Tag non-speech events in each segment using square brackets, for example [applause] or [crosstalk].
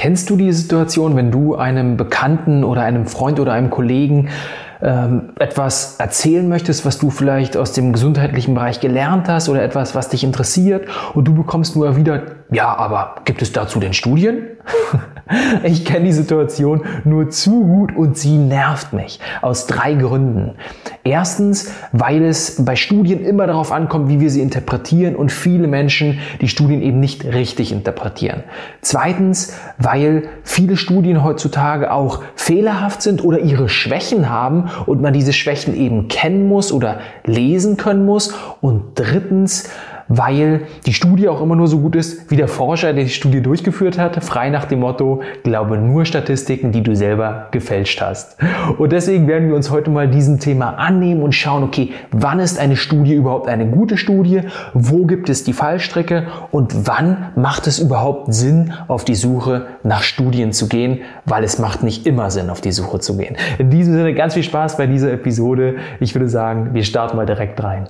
Kennst du die Situation, wenn du einem Bekannten oder einem Freund oder einem Kollegen ähm, etwas erzählen möchtest, was du vielleicht aus dem gesundheitlichen Bereich gelernt hast oder etwas, was dich interessiert und du bekommst nur wieder, ja, aber gibt es dazu denn Studien? [laughs] ich kenne die Situation nur zu gut und sie nervt mich aus drei Gründen. Erstens, weil es bei Studien immer darauf ankommt, wie wir sie interpretieren und viele Menschen die Studien eben nicht richtig interpretieren. Zweitens, weil viele Studien heutzutage auch fehlerhaft sind oder ihre Schwächen haben und man diese Schwächen eben kennen muss oder lesen können muss. Und drittens, weil die Studie auch immer nur so gut ist wie der Forscher, der die Studie durchgeführt hat, frei nach dem Motto, glaube nur Statistiken, die du selber gefälscht hast. Und deswegen werden wir uns heute mal diesem Thema annehmen und schauen, okay, wann ist eine Studie überhaupt eine gute Studie, wo gibt es die Fallstrecke und wann macht es überhaupt Sinn, auf die Suche nach Studien zu gehen, weil es macht nicht immer Sinn, auf die Suche zu gehen. In diesem Sinne ganz viel Spaß bei dieser Episode. Ich würde sagen, wir starten mal direkt rein.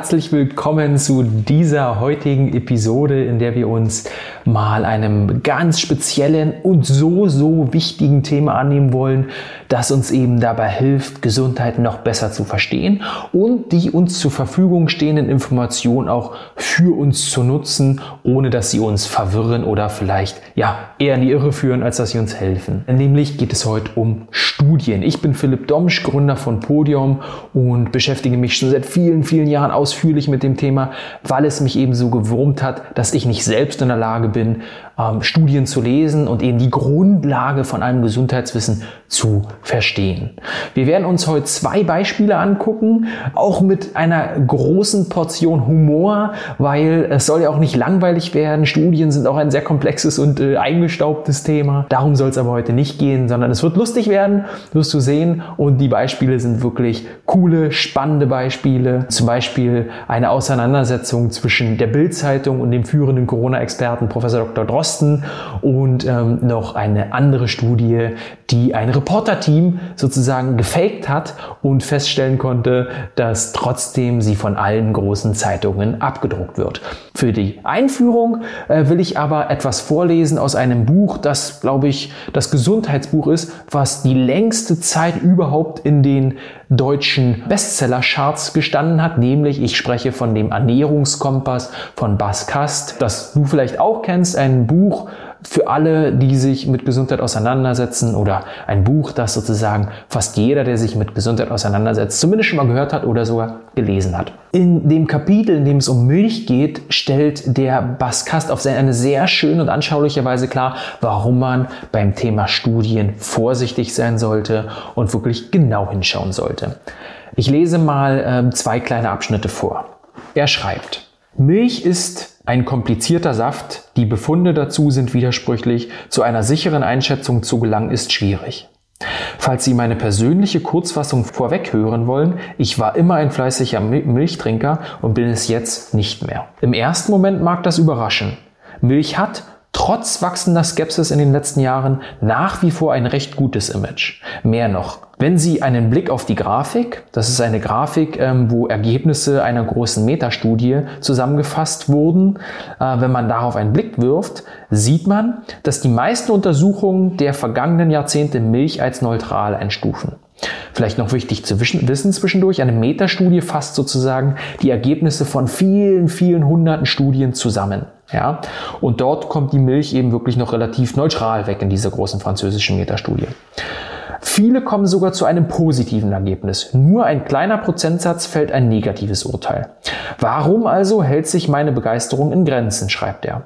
Herzlich willkommen zu dieser heutigen Episode, in der wir uns mal einem ganz speziellen und so, so wichtigen Thema annehmen wollen, das uns eben dabei hilft, Gesundheit noch besser zu verstehen und die uns zur Verfügung stehenden Informationen auch für uns zu nutzen, ohne dass sie uns verwirren oder vielleicht ja eher in die Irre führen, als dass sie uns helfen. Nämlich geht es heute um Studien. Ich bin Philipp Domsch, Gründer von Podium und beschäftige mich schon seit vielen, vielen Jahren ausführlich mit dem Thema, weil es mich eben so gewurmt hat, dass ich nicht selbst in der Lage bin, ähm, Studien zu lesen und eben die Grundlage von einem Gesundheitswissen zu verstehen. Wir werden uns heute zwei Beispiele angucken, auch mit einer großen Portion Humor, weil es soll ja auch nicht langweilig werden. Studien sind auch ein sehr komplexes und äh, eingestaubtes Thema. Darum soll es aber heute nicht gehen, sondern es wird lustig werden, wirst du sehen. Und die Beispiele sind wirklich coole, spannende Beispiele. Zum Beispiel eine Auseinandersetzung zwischen der Bild-Zeitung und dem führenden Corona-Experten Professor Dr. Drosten und ähm, noch eine andere Studie, die ein Reporter-Team sozusagen gefaked hat und feststellen konnte, dass trotzdem sie von allen großen Zeitungen abgedruckt wird. Für die Einführung äh, will ich aber etwas vorlesen aus einem Buch, das, glaube ich, das Gesundheitsbuch ist, was die längste Zeit überhaupt in den deutschen Bestseller-Charts gestanden hat, nämlich ich spreche von dem Ernährungskompass von Bas Kast, das du vielleicht auch kennst, ein Buch, für alle, die sich mit Gesundheit auseinandersetzen oder ein Buch, das sozusagen fast jeder, der sich mit Gesundheit auseinandersetzt, zumindest schon mal gehört hat oder sogar gelesen hat. In dem Kapitel, in dem es um Milch geht, stellt der Baskast auf eine sehr schöne und anschauliche Weise klar, warum man beim Thema Studien vorsichtig sein sollte und wirklich genau hinschauen sollte. Ich lese mal äh, zwei kleine Abschnitte vor. Er schreibt, Milch ist ein komplizierter Saft, die Befunde dazu sind widersprüchlich, zu einer sicheren Einschätzung zu gelangen ist schwierig. Falls Sie meine persönliche Kurzfassung vorweg hören wollen, ich war immer ein fleißiger Milchtrinker und bin es jetzt nicht mehr. Im ersten Moment mag das überraschen. Milch hat, trotz wachsender Skepsis in den letzten Jahren nach wie vor ein recht gutes Image. Mehr noch, wenn Sie einen Blick auf die Grafik, das ist eine Grafik, ähm, wo Ergebnisse einer großen Metastudie zusammengefasst wurden, äh, wenn man darauf einen Blick wirft, sieht man, dass die meisten Untersuchungen der vergangenen Jahrzehnte Milch als neutral einstufen. Vielleicht noch wichtig zu wissen zwischendurch, eine Metastudie fasst sozusagen die Ergebnisse von vielen, vielen hunderten Studien zusammen. Ja? Und dort kommt die Milch eben wirklich noch relativ neutral weg in dieser großen französischen Metastudie. Viele kommen sogar zu einem positiven Ergebnis. Nur ein kleiner Prozentsatz fällt ein negatives Urteil. Warum also hält sich meine Begeisterung in Grenzen, schreibt er.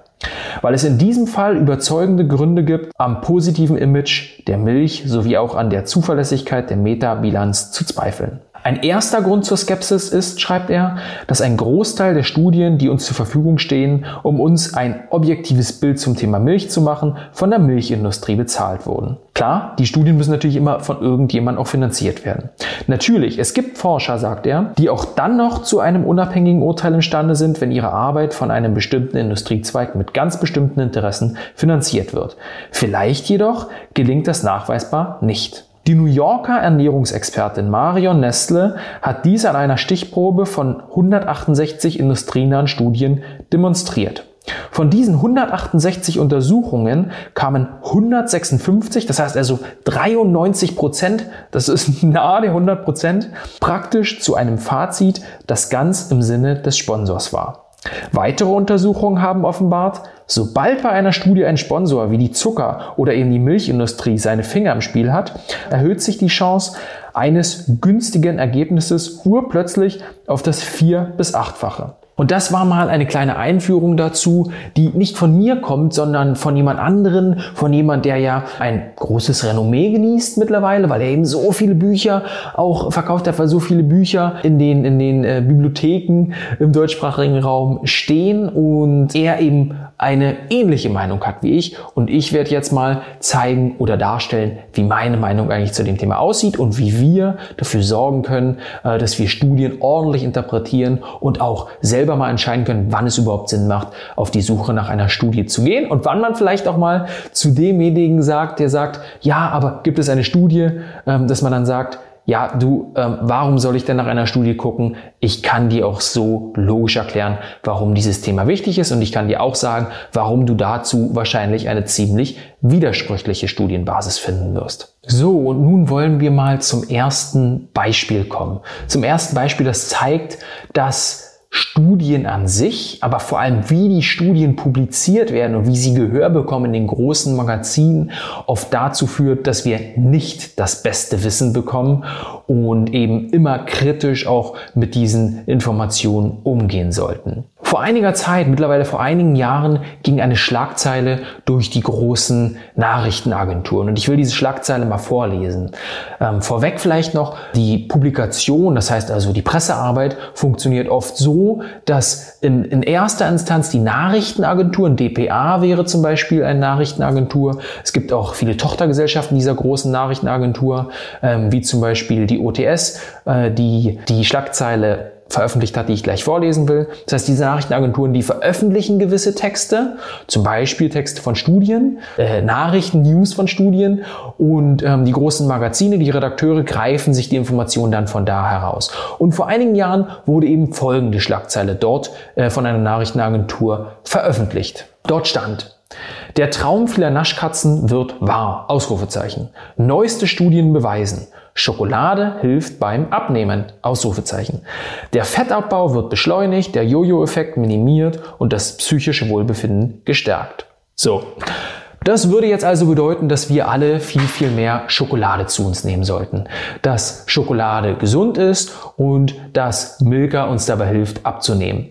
Weil es in diesem Fall überzeugende Gründe gibt, am positiven Image der Milch sowie auch an der Zuverlässigkeit der Metabilanz zu zweifeln. Ein erster Grund zur Skepsis ist, schreibt er, dass ein Großteil der Studien, die uns zur Verfügung stehen, um uns ein objektives Bild zum Thema Milch zu machen, von der Milchindustrie bezahlt wurden. Klar, die Studien müssen natürlich immer von irgendjemandem auch finanziert werden. Natürlich, es gibt Forscher, sagt er, die auch dann noch zu einem unabhängigen Urteil imstande sind, wenn ihre Arbeit von einem bestimmten Industriezweig mit ganz bestimmten Interessen finanziert wird. Vielleicht jedoch gelingt das nachweisbar nicht. Die New Yorker Ernährungsexpertin Marion Nestle hat dies an einer Stichprobe von 168 industrienahen Studien demonstriert. Von diesen 168 Untersuchungen kamen 156, das heißt also 93 Prozent, das ist [laughs] nahe der 100 Prozent, praktisch zu einem Fazit, das ganz im Sinne des Sponsors war. Weitere Untersuchungen haben offenbart, sobald bei einer Studie ein Sponsor wie die Zucker- oder eben die Milchindustrie seine Finger im Spiel hat, erhöht sich die Chance eines günstigen Ergebnisses urplötzlich auf das vier- bis achtfache. Und das war mal eine kleine Einführung dazu, die nicht von mir kommt, sondern von jemand anderen, von jemand, der ja ein großes Renommee genießt mittlerweile, weil er eben so viele Bücher auch verkauft hat, weil so viele Bücher in den, in den äh, Bibliotheken im deutschsprachigen Raum stehen und er eben eine ähnliche Meinung hat wie ich. Und ich werde jetzt mal zeigen oder darstellen, wie meine Meinung eigentlich zu dem Thema aussieht und wie wir dafür sorgen können, äh, dass wir Studien ordentlich interpretieren und auch selbst selber mal entscheiden können, wann es überhaupt Sinn macht, auf die Suche nach einer Studie zu gehen und wann man vielleicht auch mal zu demjenigen sagt, der sagt, ja, aber gibt es eine Studie, ähm, dass man dann sagt, ja, du, ähm, warum soll ich denn nach einer Studie gucken? Ich kann dir auch so logisch erklären, warum dieses Thema wichtig ist und ich kann dir auch sagen, warum du dazu wahrscheinlich eine ziemlich widersprüchliche Studienbasis finden wirst. So, und nun wollen wir mal zum ersten Beispiel kommen. Zum ersten Beispiel, das zeigt, dass Studien an sich, aber vor allem wie die Studien publiziert werden und wie sie Gehör bekommen in den großen Magazinen, oft dazu führt, dass wir nicht das beste Wissen bekommen und eben immer kritisch auch mit diesen Informationen umgehen sollten. Vor einiger Zeit, mittlerweile vor einigen Jahren, ging eine Schlagzeile durch die großen Nachrichtenagenturen. Und ich will diese Schlagzeile mal vorlesen. Ähm, vorweg vielleicht noch, die Publikation, das heißt also die Pressearbeit, funktioniert oft so, dass in, in erster Instanz die Nachrichtenagenturen, DPA wäre zum Beispiel eine Nachrichtenagentur. Es gibt auch viele Tochtergesellschaften dieser großen Nachrichtenagentur, ähm, wie zum Beispiel die OTS, äh, die die Schlagzeile veröffentlicht hat, die ich gleich vorlesen will. Das heißt, diese Nachrichtenagenturen, die veröffentlichen gewisse Texte, zum Beispiel Texte von Studien, äh, Nachrichten, News von Studien und ähm, die großen Magazine, die Redakteure greifen sich die Informationen dann von da heraus. Und vor einigen Jahren wurde eben folgende Schlagzeile dort äh, von einer Nachrichtenagentur veröffentlicht. Dort stand, der Traum vieler Naschkatzen wird wahr. Ausrufezeichen. Neueste Studien beweisen. Schokolade hilft beim Abnehmen. Ausrufezeichen. Der Fettabbau wird beschleunigt, der Jojo-Effekt minimiert und das psychische Wohlbefinden gestärkt. So. Das würde jetzt also bedeuten, dass wir alle viel, viel mehr Schokolade zu uns nehmen sollten. Dass Schokolade gesund ist und dass Milka uns dabei hilft abzunehmen.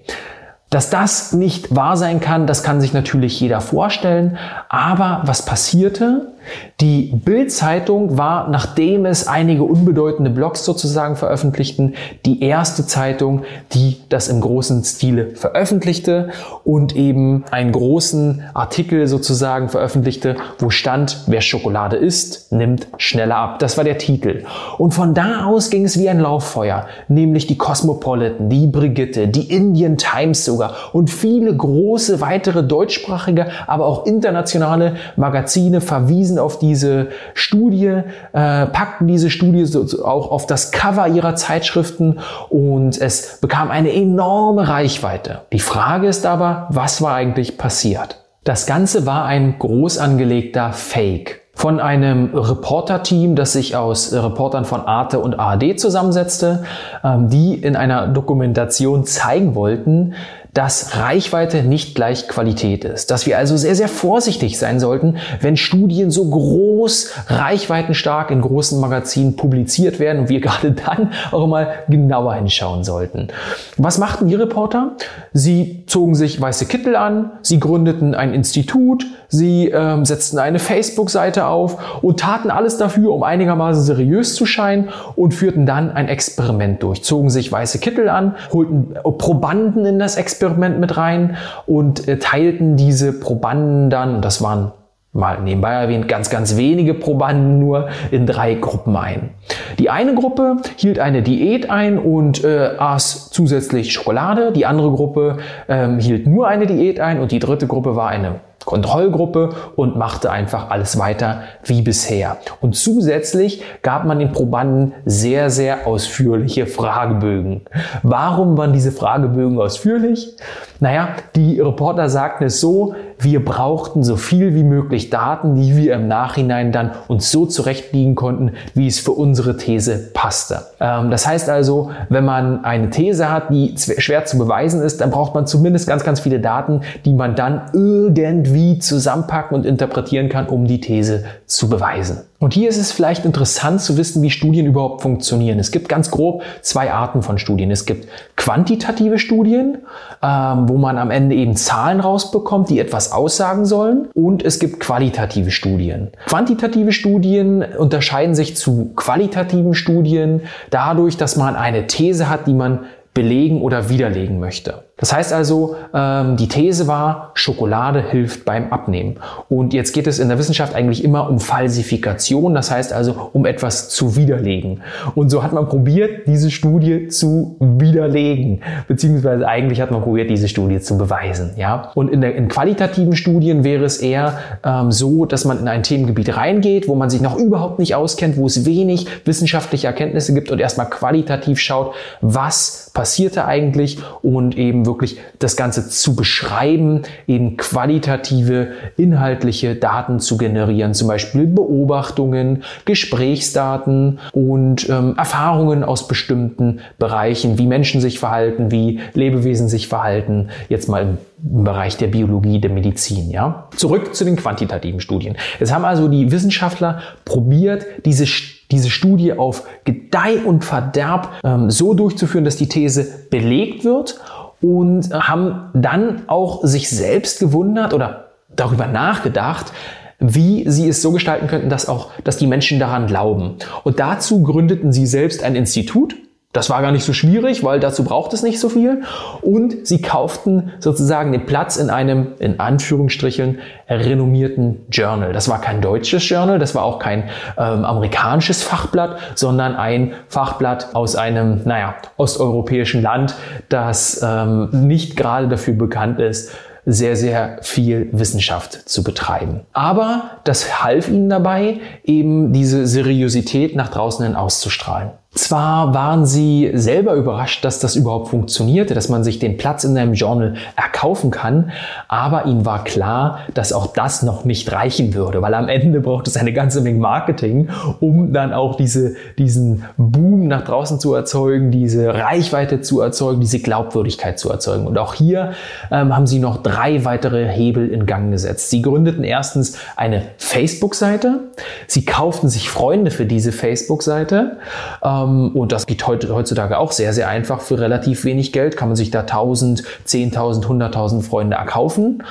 Dass das nicht wahr sein kann, das kann sich natürlich jeder vorstellen. Aber was passierte? Die Bild-Zeitung war, nachdem es einige unbedeutende Blogs sozusagen veröffentlichten, die erste Zeitung, die das im großen Stile veröffentlichte und eben einen großen Artikel sozusagen veröffentlichte, wo stand, wer Schokolade isst, nimmt schneller ab. Das war der Titel. Und von da aus ging es wie ein Lauffeuer, nämlich die Cosmopolitan, die Brigitte, die Indian Times sogar und viele große weitere deutschsprachige, aber auch internationale Magazine verwiesen verwiesen auf diese Studie, äh, packten diese Studie auch auf das Cover ihrer Zeitschriften und es bekam eine enorme Reichweite. Die Frage ist aber, was war eigentlich passiert? Das Ganze war ein groß angelegter Fake von einem Reporter-Team, das sich aus Reportern von Arte und ARD zusammensetzte, ähm, die in einer Dokumentation zeigen wollten, dass Reichweite nicht gleich Qualität ist. Dass wir also sehr, sehr vorsichtig sein sollten, wenn Studien so groß, reichweitenstark in großen Magazinen publiziert werden und wir [laughs] gerade dann auch mal genauer hinschauen sollten. Was machten die Reporter? Sie zogen sich weiße Kittel an, sie gründeten ein Institut, sie ähm, setzten eine Facebook-Seite auf und taten alles dafür, um einigermaßen seriös zu scheinen und führten dann ein Experiment durch. Zogen sich weiße Kittel an, holten Probanden in das Experiment Experiment mit rein und äh, teilten diese Probanden dann, das waren mal nebenbei erwähnt, ganz, ganz wenige Probanden nur in drei Gruppen ein. Die eine Gruppe hielt eine Diät ein und äh, aß zusätzlich Schokolade. Die andere Gruppe ähm, hielt nur eine Diät ein und die dritte Gruppe war eine Kontrollgruppe und machte einfach alles weiter wie bisher. Und zusätzlich gab man den Probanden sehr, sehr ausführliche Fragebögen. Warum waren diese Fragebögen ausführlich? Naja, die Reporter sagten es so, wir brauchten so viel wie möglich Daten, die wir im Nachhinein dann uns so zurechtbiegen konnten, wie es für unsere These passte. Ähm, das heißt also, wenn man eine These hat, die schwer zu beweisen ist, dann braucht man zumindest ganz, ganz viele Daten, die man dann irgendwie zusammenpacken und interpretieren kann, um die These zu beweisen. Und hier ist es vielleicht interessant zu wissen, wie Studien überhaupt funktionieren. Es gibt ganz grob zwei Arten von Studien. Es gibt quantitative Studien, ähm, wo man am Ende eben Zahlen rausbekommt, die etwas aussagen sollen. Und es gibt qualitative Studien. Quantitative Studien unterscheiden sich zu qualitativen Studien dadurch, dass man eine These hat, die man belegen oder widerlegen möchte. Das heißt also, ähm, die These war, Schokolade hilft beim Abnehmen. Und jetzt geht es in der Wissenschaft eigentlich immer um Falsifikation, das heißt also um etwas zu widerlegen. Und so hat man probiert, diese Studie zu widerlegen, beziehungsweise eigentlich hat man probiert, diese Studie zu beweisen. Ja? Und in, der, in qualitativen Studien wäre es eher ähm, so, dass man in ein Themengebiet reingeht, wo man sich noch überhaupt nicht auskennt, wo es wenig wissenschaftliche Erkenntnisse gibt und erstmal qualitativ schaut, was passierte eigentlich und eben wirklich das Ganze zu beschreiben, eben qualitative, inhaltliche Daten zu generieren, zum Beispiel Beobachtungen, Gesprächsdaten und ähm, Erfahrungen aus bestimmten Bereichen, wie Menschen sich verhalten, wie Lebewesen sich verhalten, jetzt mal im im Bereich der Biologie, der Medizin. Ja? Zurück zu den quantitativen Studien. Es haben also die Wissenschaftler probiert, diese diese Studie auf Gedeih und Verderb ähm, so durchzuführen, dass die These belegt wird und haben dann auch sich selbst gewundert oder darüber nachgedacht, wie sie es so gestalten könnten, dass auch, dass die Menschen daran glauben. Und dazu gründeten sie selbst ein Institut, das war gar nicht so schwierig, weil dazu braucht es nicht so viel. Und sie kauften sozusagen den Platz in einem, in Anführungsstrichen, renommierten Journal. Das war kein deutsches Journal, das war auch kein ähm, amerikanisches Fachblatt, sondern ein Fachblatt aus einem, naja, osteuropäischen Land, das ähm, nicht gerade dafür bekannt ist, sehr, sehr viel Wissenschaft zu betreiben. Aber das half ihnen dabei, eben diese Seriosität nach draußen hin auszustrahlen. Zwar waren sie selber überrascht, dass das überhaupt funktionierte, dass man sich den Platz in einem Journal erkaufen kann, aber ihnen war klar, dass auch das noch nicht reichen würde, weil am Ende braucht es eine ganze Menge Marketing, um dann auch diese, diesen Boom nach draußen zu erzeugen, diese Reichweite zu erzeugen, diese Glaubwürdigkeit zu erzeugen. Und auch hier ähm, haben sie noch drei weitere Hebel in Gang gesetzt. Sie gründeten erstens eine Facebook-Seite, sie kauften sich Freunde für diese Facebook-Seite, ähm, und das geht heutzutage auch sehr, sehr einfach. Für relativ wenig Geld kann man sich da 1000, 10.000, 100.000 Freunde erkaufen.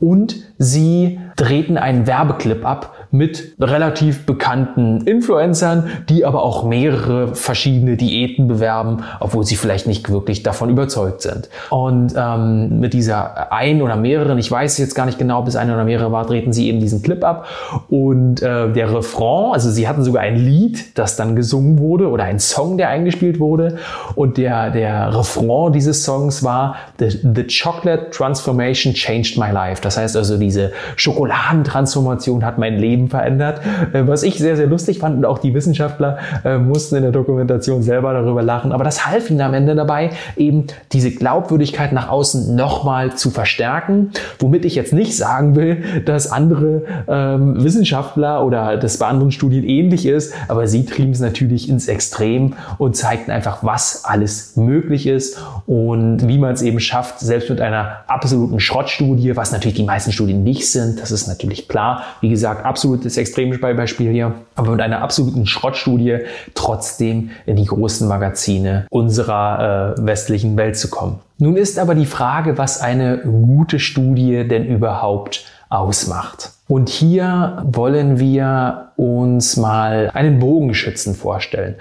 Und sie drehten einen Werbeclip ab mit relativ bekannten Influencern, die aber auch mehrere verschiedene Diäten bewerben, obwohl sie vielleicht nicht wirklich davon überzeugt sind. Und ähm, mit dieser ein oder mehreren, ich weiß jetzt gar nicht genau, ob es eine oder mehrere war, drehten sie eben diesen Clip ab. Und äh, der Refrain, also sie hatten sogar ein Lied, das dann gesungen wurde oder ein Song, der eingespielt wurde. Und der, der Refrain dieses Songs war The, the Chocolate Transformation Changed My Life. Das heißt also, diese Schokoladentransformation hat mein Leben verändert. Äh, was ich sehr, sehr lustig fand und auch die Wissenschaftler äh, mussten in der Dokumentation selber darüber lachen. Aber das half ihnen am Ende dabei, eben diese Glaubwürdigkeit nach außen nochmal zu verstärken. Womit ich jetzt nicht sagen will, dass andere ähm, Wissenschaftler oder das bei anderen Studien ähnlich ist, aber sie trieben es natürlich ins Extrem und zeigten einfach, was alles möglich ist und wie man es eben schafft, selbst mit einer absoluten Schrottstudie, was natürlich die meisten Studien nicht sind, das ist natürlich klar. Wie gesagt, absolutes Extrembeispiel hier, aber mit einer absoluten Schrottstudie trotzdem in die großen Magazine unserer äh, westlichen Welt zu kommen. Nun ist aber die Frage, was eine gute Studie denn überhaupt ausmacht. Und hier wollen wir uns mal einen Bogenschützen vorstellen.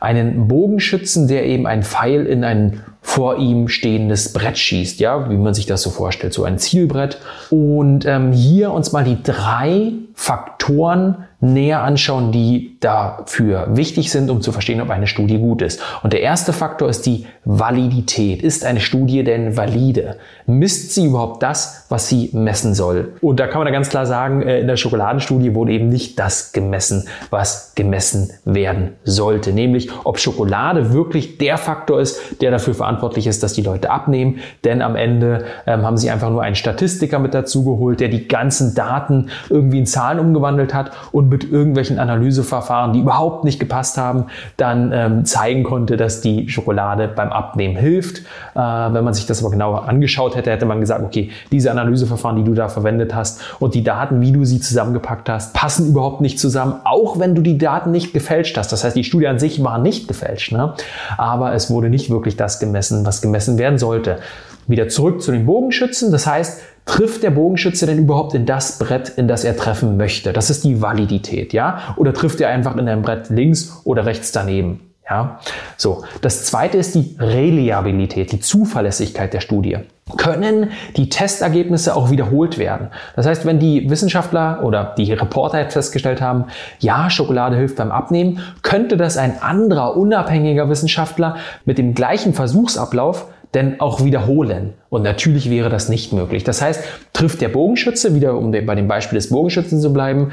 Einen Bogenschützen, der eben einen Pfeil in ein vor ihm stehendes Brett schießt, ja, wie man sich das so vorstellt, so ein Zielbrett. Und ähm, hier uns mal die drei Faktoren näher anschauen, die dafür wichtig sind, um zu verstehen, ob eine Studie gut ist. Und der erste Faktor ist die Validität. Ist eine Studie denn valide? Misst sie überhaupt das, was sie messen soll? Und da kann man da ganz klar sagen, äh, in der Schokoladenstudie wurde eben nicht das gemessen, was gemessen werden sollte. Nämlich, ob Schokolade wirklich der Faktor ist, der dafür verantwortlich ist, dass die Leute abnehmen. Denn am Ende ähm, haben sie einfach nur einen Statistiker mit dazu geholt, der die ganzen Daten irgendwie in Zahlen umgewandelt hat und mit irgendwelchen Analyseverfahren, die überhaupt nicht gepasst haben, dann ähm, zeigen konnte, dass die Schokolade beim Abnehmen hilft. Äh, wenn man sich das aber genauer angeschaut hätte, hätte man gesagt, okay, diese Analyseverfahren, die du da verwendet hast und die Daten, wie du sie zusammengepackt hast, passen überhaupt nicht zusammen, auch wenn du die Daten nicht gefälscht hast. Das heißt, die Studie an sich war nicht gefälscht, ne? aber es wurde nicht wirklich das gemessen, was gemessen werden sollte. Wieder zurück zu den Bogenschützen. Das heißt, trifft der Bogenschütze denn überhaupt in das Brett, in das er treffen möchte? Das ist die Validität, ja? Oder trifft er einfach in ein Brett links oder rechts daneben? Ja, so. Das zweite ist die Reliabilität, die Zuverlässigkeit der Studie. Können die Testergebnisse auch wiederholt werden? Das heißt, wenn die Wissenschaftler oder die Reporter jetzt festgestellt haben, ja, Schokolade hilft beim Abnehmen, könnte das ein anderer unabhängiger Wissenschaftler mit dem gleichen Versuchsablauf denn auch wiederholen. Und natürlich wäre das nicht möglich. Das heißt, trifft der Bogenschütze, wieder um bei dem Beispiel des Bogenschützen zu bleiben,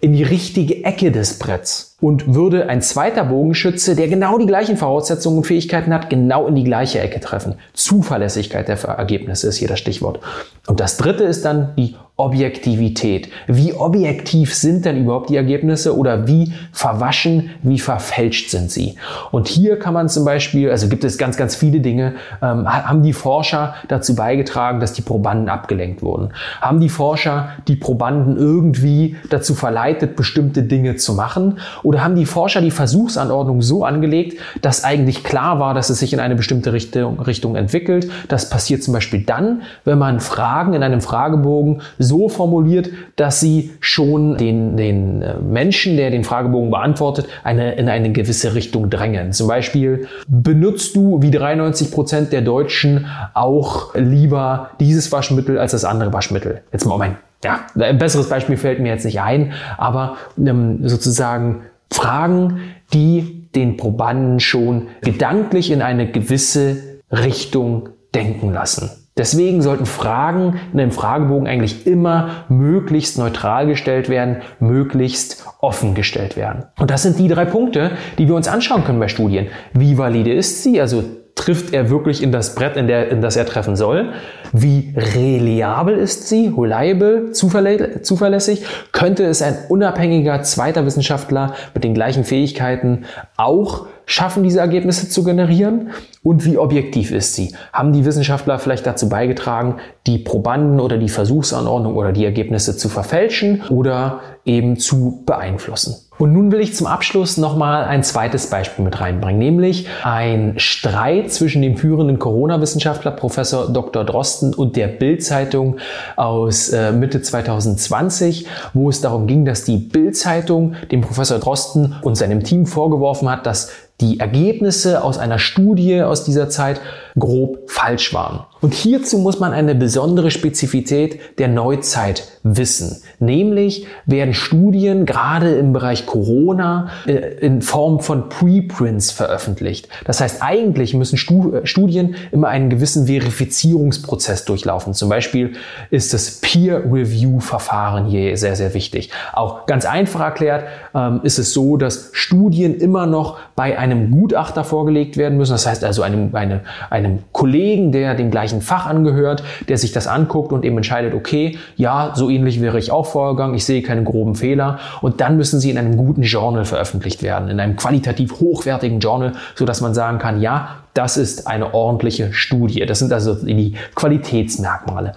in die richtige Ecke des Bretts und würde ein zweiter Bogenschütze, der genau die gleichen Voraussetzungen und Fähigkeiten hat, genau in die gleiche Ecke treffen. Zuverlässigkeit der Ergebnisse ist hier das Stichwort. Und das dritte ist dann die Objektivität. Wie objektiv sind denn überhaupt die Ergebnisse oder wie verwaschen, wie verfälscht sind sie? Und hier kann man zum Beispiel, also gibt es ganz, ganz viele Dinge, ähm, haben die Forscher dazu beigetragen, dass die Probanden abgelenkt wurden? Haben die Forscher die Probanden irgendwie dazu verleitet, bestimmte Dinge zu machen? Oder haben die Forscher die Versuchsanordnung so angelegt, dass eigentlich klar war, dass es sich in eine bestimmte Richtung, Richtung entwickelt? Das passiert zum Beispiel dann, wenn man Fragen in einem Fragebogen so formuliert, dass sie schon den, den äh, Menschen, der den Fragebogen beantwortet, eine, in eine gewisse Richtung drängen. Zum Beispiel, benutzt du wie 93 Prozent der Deutschen auch lieber dieses Waschmittel als das andere Waschmittel? Jetzt mal mein ja, ein besseres Beispiel fällt mir jetzt nicht ein, aber ähm, sozusagen Fragen, die den Probanden schon gedanklich in eine gewisse Richtung denken lassen. Deswegen sollten Fragen in einem Fragebogen eigentlich immer möglichst neutral gestellt werden, möglichst offen gestellt werden. Und das sind die drei Punkte, die wir uns anschauen können bei Studien. Wie valide ist sie? Also trifft er wirklich in das Brett, in, der, in das er treffen soll? Wie reliabel ist sie? Reliable? Zuverlä zuverlässig? Könnte es ein unabhängiger zweiter Wissenschaftler mit den gleichen Fähigkeiten auch schaffen, diese Ergebnisse zu generieren? Und wie objektiv ist sie? Haben die Wissenschaftler vielleicht dazu beigetragen, die Probanden oder die Versuchsanordnung oder die Ergebnisse zu verfälschen oder eben zu beeinflussen? Und nun will ich zum Abschluss nochmal ein zweites Beispiel mit reinbringen, nämlich ein Streit zwischen dem führenden Corona-Wissenschaftler Professor Dr. Drosten und der Bild-Zeitung aus äh, Mitte 2020, wo es darum ging, dass die Bild-Zeitung dem Professor Drosten und seinem Team vorgeworfen hat, dass die Ergebnisse aus einer Studie aus dieser Zeit grob falsch waren. Und hierzu muss man eine besondere Spezifität der Neuzeit wissen. Nämlich werden Studien gerade im Bereich Corona äh, in Form von Preprints veröffentlicht. Das heißt, eigentlich müssen äh, Studien immer einen gewissen Verifizierungsprozess durchlaufen. Zum Beispiel ist das Peer-Review-Verfahren hier sehr, sehr wichtig. Auch ganz einfach erklärt ähm, ist es so, dass Studien immer noch bei einem Gutachter vorgelegt werden müssen. Das heißt also einem, eine, einem Kollegen, der dem gleichen Fach angehört, der sich das anguckt und eben entscheidet, okay, ja, so ähnlich wäre ich auch vorgegangen, ich sehe keine groben Fehler und dann müssen sie in einem guten Journal veröffentlicht werden, in einem qualitativ hochwertigen Journal, so dass man sagen kann, ja, das ist eine ordentliche Studie. Das sind also die Qualitätsmerkmale.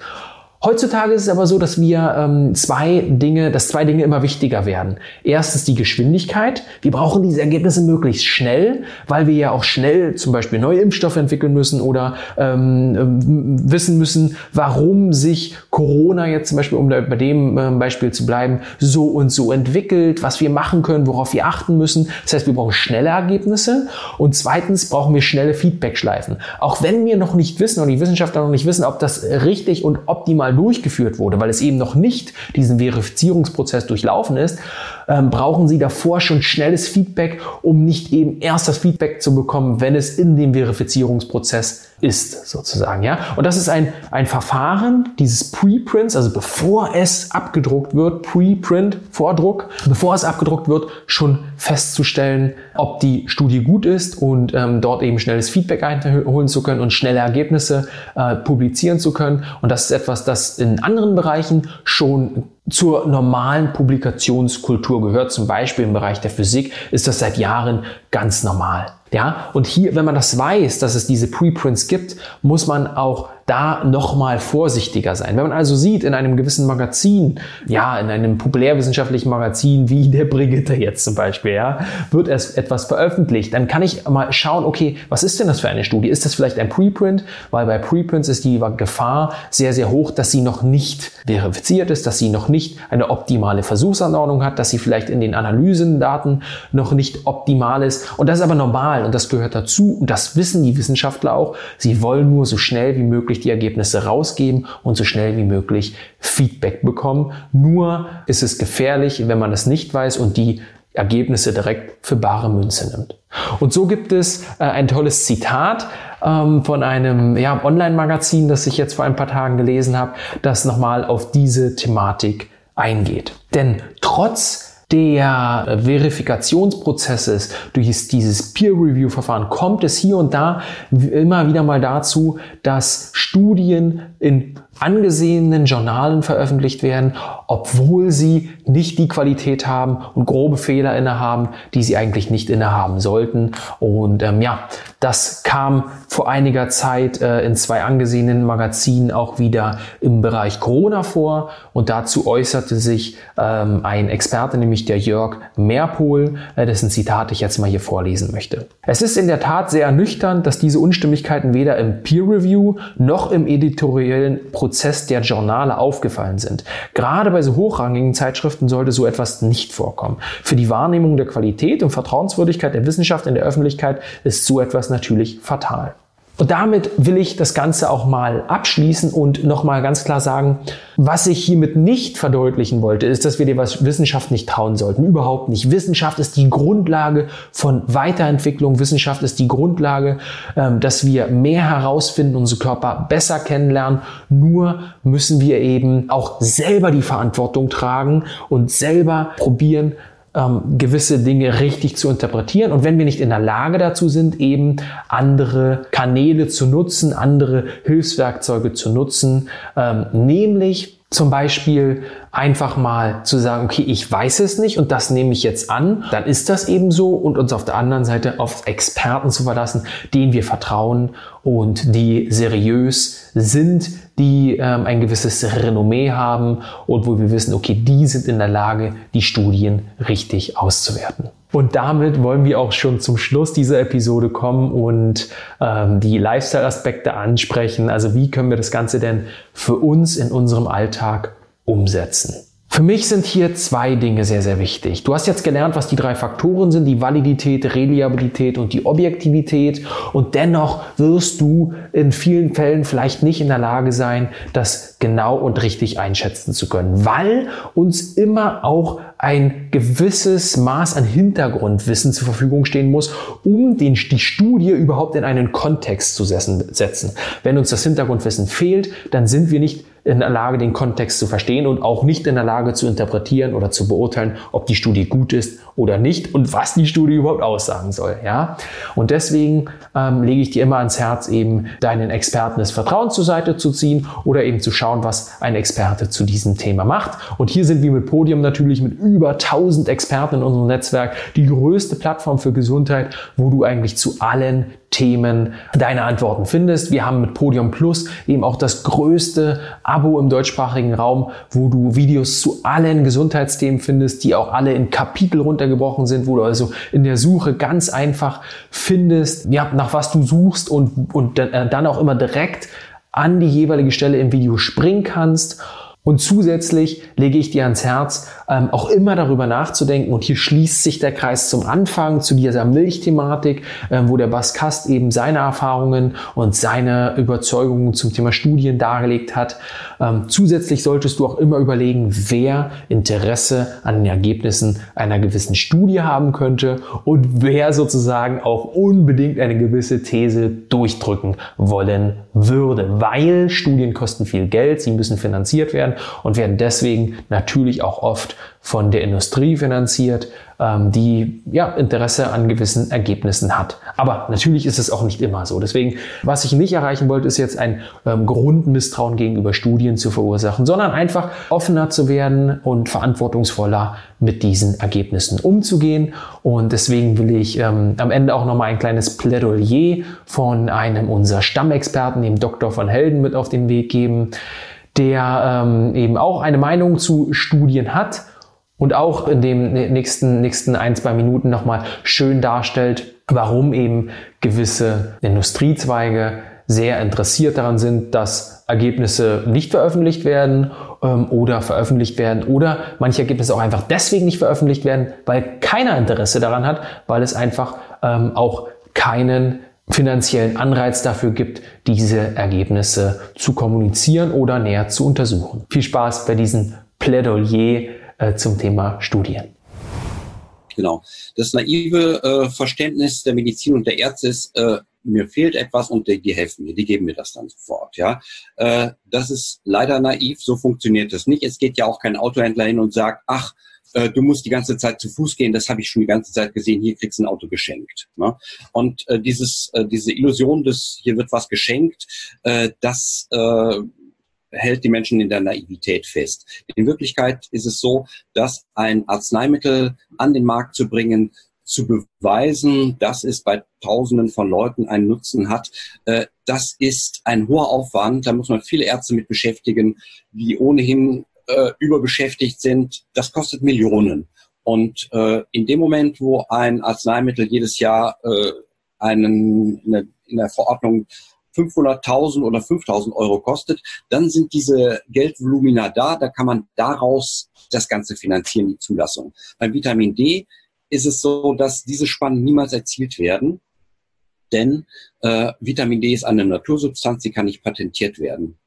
Heutzutage ist es aber so, dass wir ähm, zwei Dinge, dass zwei Dinge immer wichtiger werden. Erstens die Geschwindigkeit. Wir brauchen diese Ergebnisse möglichst schnell, weil wir ja auch schnell zum Beispiel neue Impfstoffe entwickeln müssen oder ähm, ähm wissen müssen, warum sich Corona jetzt zum Beispiel, um da bei dem ähm, Beispiel zu bleiben, so und so entwickelt, was wir machen können, worauf wir achten müssen. Das heißt, wir brauchen schnelle Ergebnisse und zweitens brauchen wir schnelle Feedback-Schleifen. Auch wenn wir noch nicht wissen oder die Wissenschaftler noch nicht wissen, ob das richtig und optimal einmal durchgeführt wurde, weil es eben noch nicht diesen Verifizierungsprozess durchlaufen ist, ähm, brauchen Sie davor schon schnelles Feedback, um nicht eben erst das Feedback zu bekommen, wenn es in dem Verifizierungsprozess ist, sozusagen. Ja? Und das ist ein, ein Verfahren dieses Preprints, also bevor es abgedruckt wird, Preprint, Vordruck, bevor es abgedruckt wird, schon festzustellen, ob die Studie gut ist und ähm, dort eben schnelles Feedback einholen zu können und schnelle Ergebnisse äh, publizieren zu können. Und das ist etwas, das in anderen Bereichen schon zur normalen Publikationskultur gehört. Zum Beispiel im Bereich der Physik ist das seit Jahren ganz normal. Ja, und hier, wenn man das weiß, dass es diese Preprints gibt, muss man auch da nochmal vorsichtiger sein. Wenn man also sieht, in einem gewissen Magazin, ja, in einem populärwissenschaftlichen Magazin wie der Brigitte jetzt zum Beispiel, ja, wird es etwas veröffentlicht, dann kann ich mal schauen, okay, was ist denn das für eine Studie? Ist das vielleicht ein Preprint? Weil bei Preprints ist die Gefahr sehr, sehr hoch, dass sie noch nicht verifiziert ist, dass sie noch nicht eine optimale Versuchsanordnung hat, dass sie vielleicht in den Analysendaten noch nicht optimal ist. Und das ist aber normal und das gehört dazu und das wissen die Wissenschaftler auch. Sie wollen nur so schnell wie möglich die Ergebnisse rausgeben und so schnell wie möglich Feedback bekommen. Nur ist es gefährlich, wenn man es nicht weiß und die Ergebnisse direkt für bare Münze nimmt. Und so gibt es äh, ein tolles Zitat ähm, von einem ja, Online-Magazin, das ich jetzt vor ein paar Tagen gelesen habe, das nochmal auf diese Thematik eingeht. Denn trotz der Verifikationsprozesses, durch dieses Peer-Review-Verfahren kommt es hier und da immer wieder mal dazu, dass Studien in angesehenen Journalen veröffentlicht werden, obwohl sie nicht die Qualität haben und grobe Fehler innehaben, die sie eigentlich nicht innehaben sollten. Und ähm, ja, das kam vor einiger Zeit äh, in zwei angesehenen Magazinen auch wieder im Bereich Corona vor. Und dazu äußerte sich ähm, ein Experte, nämlich der Jörg Merpol, äh, dessen Zitat ich jetzt mal hier vorlesen möchte. Es ist in der Tat sehr ernüchternd, dass diese Unstimmigkeiten weder im Peer Review noch im editoriellen Prozess der Journale aufgefallen sind. Gerade bei so hochrangigen Zeitschriften sollte so etwas nicht vorkommen. Für die Wahrnehmung der Qualität und Vertrauenswürdigkeit der Wissenschaft in der Öffentlichkeit ist so etwas natürlich fatal. Und damit will ich das Ganze auch mal abschließen und nochmal ganz klar sagen, was ich hiermit nicht verdeutlichen wollte, ist, dass wir der Wissenschaft nicht trauen sollten. Überhaupt nicht. Wissenschaft ist die Grundlage von Weiterentwicklung. Wissenschaft ist die Grundlage, ähm, dass wir mehr herausfinden, unsere Körper besser kennenlernen. Nur müssen wir eben auch selber die Verantwortung tragen und selber probieren, ähm, gewisse Dinge richtig zu interpretieren. Und wenn wir nicht in der Lage dazu sind, eben andere Kanäle zu nutzen, andere Hilfswerkzeuge zu nutzen, ähm, nämlich zum Beispiel einfach mal zu sagen, okay, ich weiß es nicht und das nehme ich jetzt an, dann ist das eben so und uns auf der anderen Seite auf Experten zu verlassen, denen wir vertrauen und die seriös sind, die ähm, ein gewisses Renommee haben und wo wir wissen, okay, die sind in der Lage, die Studien richtig auszuwerten. Und damit wollen wir auch schon zum Schluss dieser Episode kommen und ähm, die Lifestyle-Aspekte ansprechen. Also wie können wir das Ganze denn für uns in unserem Alltag umsetzen? Für mich sind hier zwei Dinge sehr, sehr wichtig. Du hast jetzt gelernt, was die drei Faktoren sind, die Validität, Reliabilität und die Objektivität. Und dennoch wirst du in vielen Fällen vielleicht nicht in der Lage sein, das genau und richtig einschätzen zu können, weil uns immer auch ein gewisses Maß an Hintergrundwissen zur Verfügung stehen muss, um den, die Studie überhaupt in einen Kontext zu setzen. Wenn uns das Hintergrundwissen fehlt, dann sind wir nicht in der Lage, den Kontext zu verstehen und auch nicht in der Lage zu interpretieren oder zu beurteilen, ob die Studie gut ist oder nicht und was die Studie überhaupt aussagen soll. Ja? Und deswegen ähm, lege ich dir immer ans Herz, eben deinen Experten des Vertrauens zur Seite zu ziehen oder eben zu schauen, was ein Experte zu diesem Thema macht. Und hier sind wir mit Podium natürlich mit über 1000 Experten in unserem Netzwerk die größte Plattform für Gesundheit, wo du eigentlich zu allen Themen deine Antworten findest. Wir haben mit Podium Plus eben auch das größte Abo im deutschsprachigen Raum, wo du Videos zu allen Gesundheitsthemen findest, die auch alle in Kapitel runtergebrochen sind, wo du also in der Suche ganz einfach findest, ja, nach was du suchst und, und dann auch immer direkt an die jeweilige Stelle im Video springen kannst Und zusätzlich lege ich dir ans Herz, ähm, auch immer darüber nachzudenken. Und hier schließt sich der Kreis zum Anfang, zu dieser Milchthematik, ähm, wo der Bas Kast eben seine Erfahrungen und seine Überzeugungen zum Thema Studien dargelegt hat. Ähm, zusätzlich solltest du auch immer überlegen, wer Interesse an den Ergebnissen einer gewissen Studie haben könnte und wer sozusagen auch unbedingt eine gewisse These durchdrücken wollen würde. Weil Studien kosten viel Geld, sie müssen finanziert werden und werden deswegen natürlich auch oft von der Industrie finanziert, ähm, die ja Interesse an gewissen Ergebnissen hat. Aber natürlich ist es auch nicht immer so. Deswegen, was ich nicht erreichen wollte, ist jetzt ein ähm, Grundmisstrauen gegenüber Studien zu verursachen, sondern einfach offener zu werden und verantwortungsvoller mit diesen Ergebnissen umzugehen. Und deswegen will ich ähm, am Ende auch nochmal ein kleines Plädoyer von einem unserer Stammexperten, dem Dr. von Helden, mit auf den Weg geben der ähm, eben auch eine Meinung zu Studien hat und auch in den nächsten, nächsten ein, zwei Minuten nochmal schön darstellt, warum eben gewisse Industriezweige sehr interessiert daran sind, dass Ergebnisse nicht veröffentlicht werden ähm, oder veröffentlicht werden oder manche Ergebnisse auch einfach deswegen nicht veröffentlicht werden, weil keiner Interesse daran hat, weil es einfach ähm, auch keinen finanziellen Anreiz dafür gibt, diese Ergebnisse zu kommunizieren oder näher zu untersuchen. Viel Spaß bei diesem Plädoyer äh, zum Thema Studien. Genau. Das naive äh, Verständnis der Medizin und der Ärzte ist, äh, mir fehlt etwas und die, die, helfen mir, die geben mir das dann sofort. Ja, äh, Das ist leider naiv, so funktioniert es nicht. Es geht ja auch kein Autohändler hin und sagt, ach, äh, du musst die ganze Zeit zu Fuß gehen, das habe ich schon die ganze Zeit gesehen, hier kriegst du ein Auto geschenkt. Ne? Und äh, dieses, äh, diese Illusion des, hier wird was geschenkt, äh, das äh, hält die Menschen in der Naivität fest. In Wirklichkeit ist es so, dass ein Arzneimittel an den Markt zu bringen, zu beweisen, dass es bei Tausenden von Leuten einen Nutzen hat, äh, das ist ein hoher Aufwand. Da muss man viele Ärzte mit beschäftigen, die ohnehin äh, überbeschäftigt sind, das kostet Millionen. Und äh, in dem Moment, wo ein Arzneimittel jedes Jahr äh, einen, eine, in der Verordnung 500.000 oder 5.000 Euro kostet, dann sind diese Geldvolumina da, da kann man daraus das Ganze finanzieren, die Zulassung. Beim Vitamin D ist es so, dass diese Spannen niemals erzielt werden, denn äh, Vitamin D ist eine Natursubstanz, die kann nicht patentiert werden.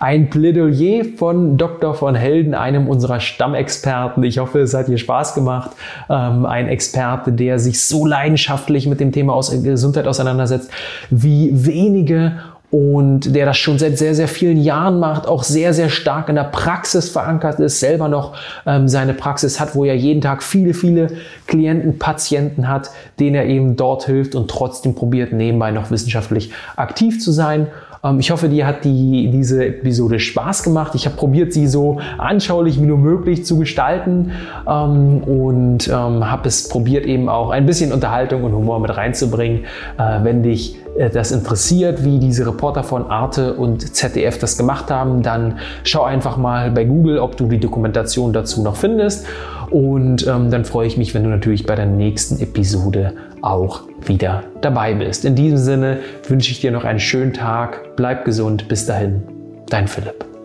Ein Plädoyer von Dr. von Helden, einem unserer Stammexperten. Ich hoffe, es hat dir Spaß gemacht. Ähm, ein Experte, der sich so leidenschaftlich mit dem Thema aus Gesundheit auseinandersetzt, wie wenige und der das schon seit sehr, sehr vielen Jahren macht, auch sehr, sehr stark in der Praxis verankert ist, selber noch ähm, seine Praxis hat, wo er jeden Tag viele, viele Klienten, Patienten hat, denen er eben dort hilft und trotzdem probiert, nebenbei noch wissenschaftlich aktiv zu sein. Ähm, ich hoffe, dir hat die, diese Episode Spaß gemacht. Ich habe probiert, sie so anschaulich wie nur möglich zu gestalten ähm, und ähm, habe es probiert, eben auch ein bisschen Unterhaltung und Humor mit reinzubringen. Äh, wenn dich äh, das interessiert, wie diese Reporter von Arte und ZDF das gemacht haben, dann schau einfach mal bei Google, ob du die Dokumentation dazu noch findest. Und dann freue ich mich, wenn du natürlich bei der nächsten Episode auch wieder dabei bist. In diesem Sinne wünsche ich dir noch einen schönen Tag. Bleib gesund. Bis dahin, dein Philipp.